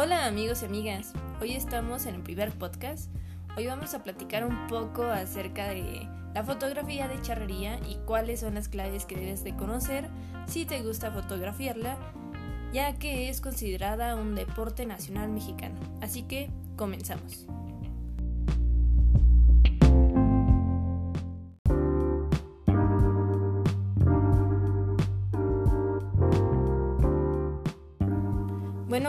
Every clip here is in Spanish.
Hola amigos y amigas, hoy estamos en el primer podcast. Hoy vamos a platicar un poco acerca de la fotografía de charrería y cuáles son las claves que debes de conocer si te gusta fotografiarla, ya que es considerada un deporte nacional mexicano. Así que comenzamos.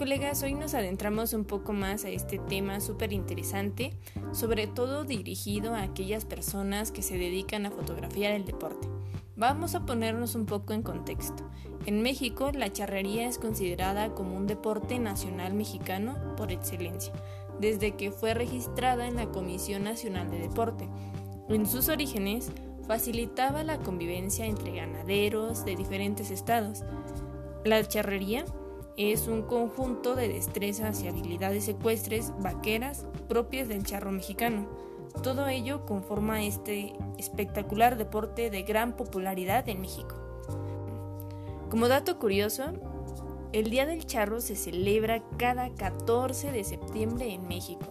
Colegas, hoy nos adentramos un poco más a este tema súper interesante, sobre todo dirigido a aquellas personas que se dedican a fotografiar el deporte. Vamos a ponernos un poco en contexto. En México, la charrería es considerada como un deporte nacional mexicano por excelencia, desde que fue registrada en la Comisión Nacional de Deporte. En sus orígenes, facilitaba la convivencia entre ganaderos de diferentes estados. La charrería es un conjunto de destrezas y habilidades ecuestres vaqueras propias del charro mexicano. Todo ello conforma este espectacular deporte de gran popularidad en México. Como dato curioso, el Día del Charro se celebra cada 14 de septiembre en México.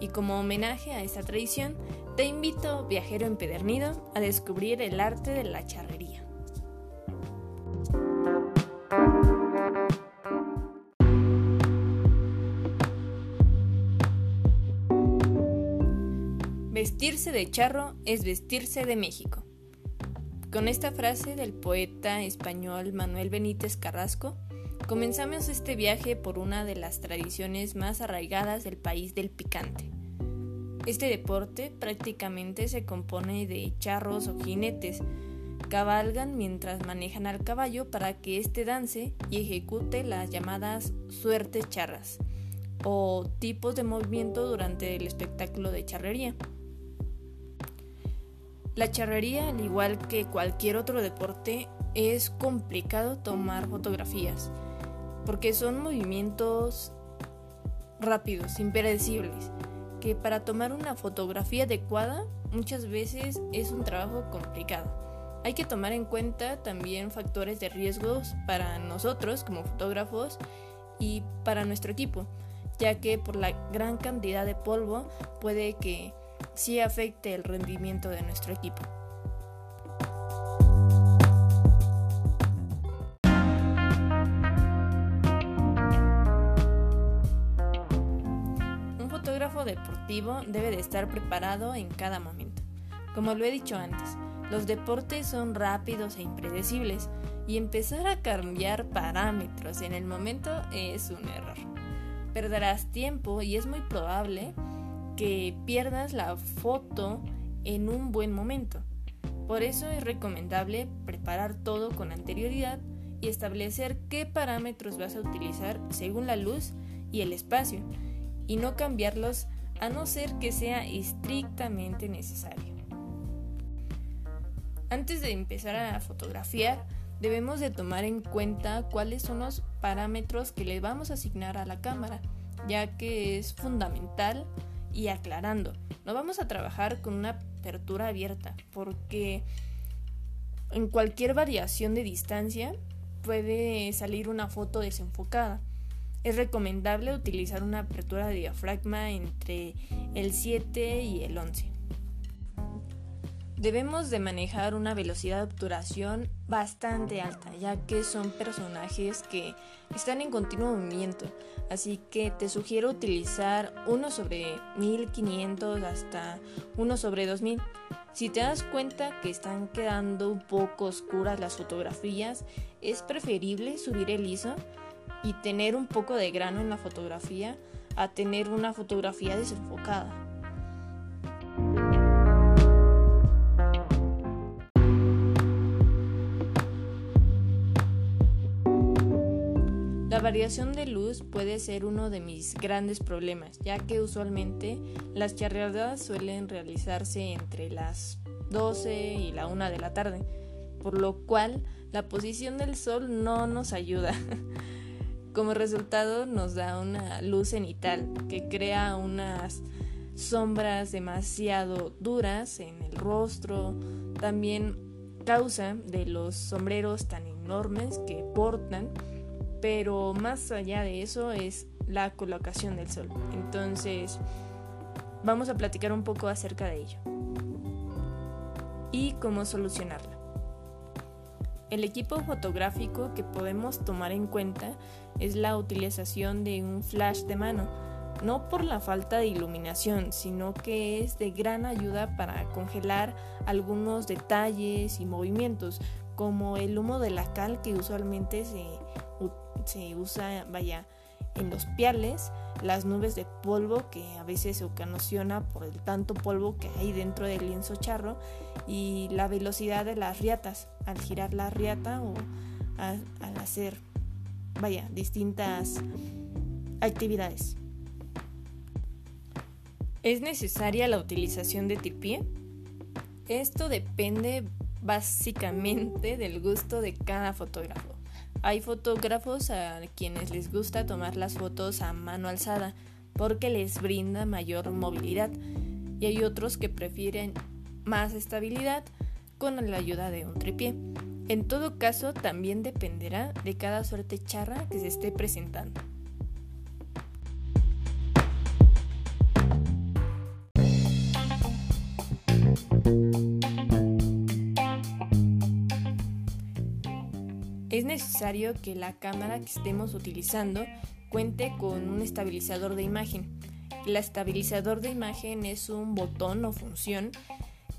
Y como homenaje a esta tradición, te invito, viajero empedernido, a descubrir el arte de la charrería. Vestirse de charro es vestirse de México. Con esta frase del poeta español Manuel Benítez Carrasco, comenzamos este viaje por una de las tradiciones más arraigadas del país del picante. Este deporte prácticamente se compone de charros o jinetes. Cabalgan mientras manejan al caballo para que éste dance y ejecute las llamadas suertes charras o tipos de movimiento durante el espectáculo de charrería. La charrería, al igual que cualquier otro deporte, es complicado tomar fotografías, porque son movimientos rápidos, impredecibles, que para tomar una fotografía adecuada muchas veces es un trabajo complicado. Hay que tomar en cuenta también factores de riesgos para nosotros como fotógrafos y para nuestro equipo, ya que por la gran cantidad de polvo puede que sí afecte el rendimiento de nuestro equipo. Un fotógrafo deportivo debe de estar preparado en cada momento. Como lo he dicho antes, los deportes son rápidos e impredecibles y empezar a cambiar parámetros en el momento es un error. Perderás tiempo y es muy probable que pierdas la foto en un buen momento. Por eso es recomendable preparar todo con anterioridad y establecer qué parámetros vas a utilizar según la luz y el espacio y no cambiarlos a no ser que sea estrictamente necesario. Antes de empezar a fotografiar, debemos de tomar en cuenta cuáles son los parámetros que le vamos a asignar a la cámara, ya que es fundamental y aclarando. No vamos a trabajar con una apertura abierta porque en cualquier variación de distancia puede salir una foto desenfocada. Es recomendable utilizar una apertura de diafragma entre el 7 y el 11. Debemos de manejar una velocidad de obturación bastante alta, ya que son personajes que están en continuo movimiento, así que te sugiero utilizar uno sobre 1500 hasta uno sobre 2000. Si te das cuenta que están quedando un poco oscuras las fotografías, es preferible subir el ISO y tener un poco de grano en la fotografía a tener una fotografía desenfocada. Variación de luz puede ser uno de mis grandes problemas, ya que usualmente las charreadas suelen realizarse entre las 12 y la 1 de la tarde, por lo cual la posición del sol no nos ayuda. Como resultado nos da una luz cenital que crea unas sombras demasiado duras en el rostro, también causa de los sombreros tan enormes que portan pero más allá de eso es la colocación del sol. Entonces, vamos a platicar un poco acerca de ello y cómo solucionarla. El equipo fotográfico que podemos tomar en cuenta es la utilización de un flash de mano, no por la falta de iluminación, sino que es de gran ayuda para congelar algunos detalles y movimientos, como el humo de la cal que usualmente se, se usa, vaya, en los piales, las nubes de polvo que a veces se ocasiona por el tanto polvo que hay dentro del lienzo charro y la velocidad de las riatas al girar la riata o al, hacer, vaya, distintas actividades. ¿Es necesaria la utilización de tipié? Esto depende básicamente del gusto de cada fotógrafo. Hay fotógrafos a quienes les gusta tomar las fotos a mano alzada porque les brinda mayor movilidad y hay otros que prefieren más estabilidad con la ayuda de un tripié. En todo caso, también dependerá de cada suerte charra que se esté presentando. Es necesario que la cámara que estemos utilizando cuente con un estabilizador de imagen. El estabilizador de imagen es un botón o función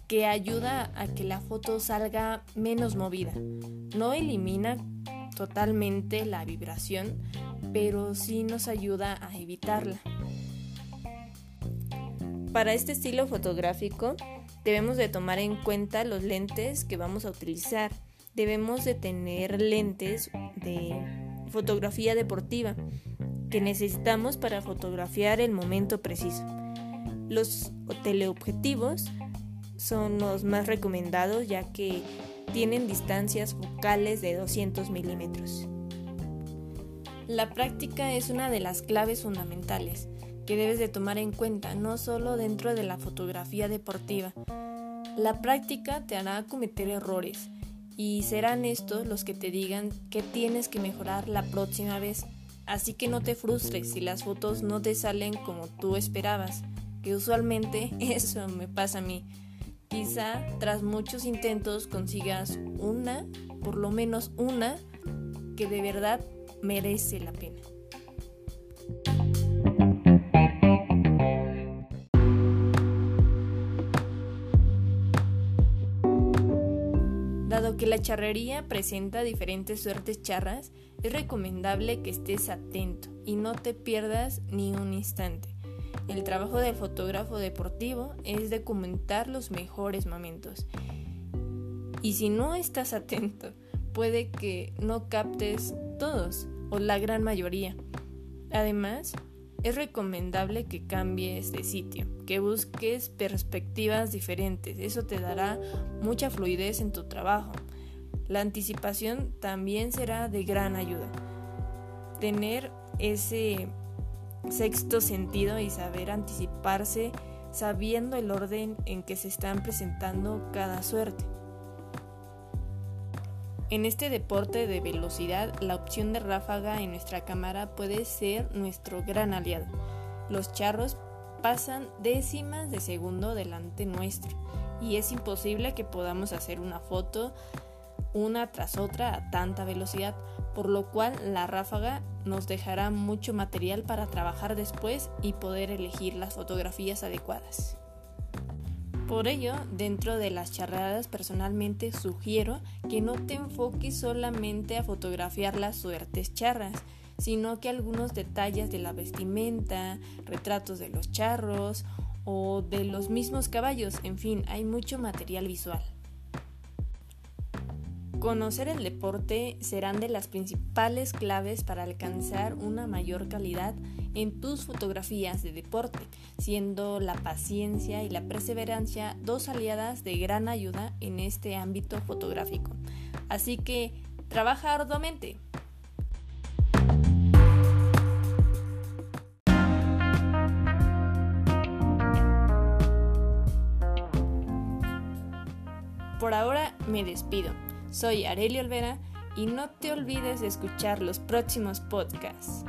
que ayuda a que la foto salga menos movida. No elimina totalmente la vibración, pero sí nos ayuda a evitarla. Para este estilo fotográfico debemos de tomar en cuenta los lentes que vamos a utilizar debemos de tener lentes de fotografía deportiva que necesitamos para fotografiar el momento preciso. Los teleobjetivos son los más recomendados ya que tienen distancias focales de 200 milímetros. La práctica es una de las claves fundamentales que debes de tomar en cuenta no solo dentro de la fotografía deportiva. La práctica te hará cometer errores y serán estos los que te digan que tienes que mejorar la próxima vez. Así que no te frustres si las fotos no te salen como tú esperabas, que usualmente eso me pasa a mí. Quizá tras muchos intentos consigas una, por lo menos una, que de verdad merece la pena. Dado que la charrería presenta diferentes suertes charras, es recomendable que estés atento y no te pierdas ni un instante. El trabajo del fotógrafo deportivo es documentar los mejores momentos. Y si no estás atento, puede que no captes todos o la gran mayoría. Además, es recomendable que cambies de sitio, que busques perspectivas diferentes. Eso te dará mucha fluidez en tu trabajo. La anticipación también será de gran ayuda. Tener ese sexto sentido y saber anticiparse sabiendo el orden en que se están presentando cada suerte. En este deporte de velocidad, la opción de ráfaga en nuestra cámara puede ser nuestro gran aliado. Los charros pasan décimas de segundo delante nuestro y es imposible que podamos hacer una foto una tras otra a tanta velocidad, por lo cual la ráfaga nos dejará mucho material para trabajar después y poder elegir las fotografías adecuadas. Por ello, dentro de las charradas personalmente sugiero que no te enfoques solamente a fotografiar las suertes charras, sino que algunos detalles de la vestimenta, retratos de los charros o de los mismos caballos, en fin, hay mucho material visual. Conocer el deporte serán de las principales claves para alcanzar una mayor calidad en tus fotografías de deporte, siendo la paciencia y la perseverancia dos aliadas de gran ayuda en este ámbito fotográfico. Así que trabaja arduamente. Por ahora me despido. Soy Areli Olvera y no te olvides de escuchar los próximos podcasts.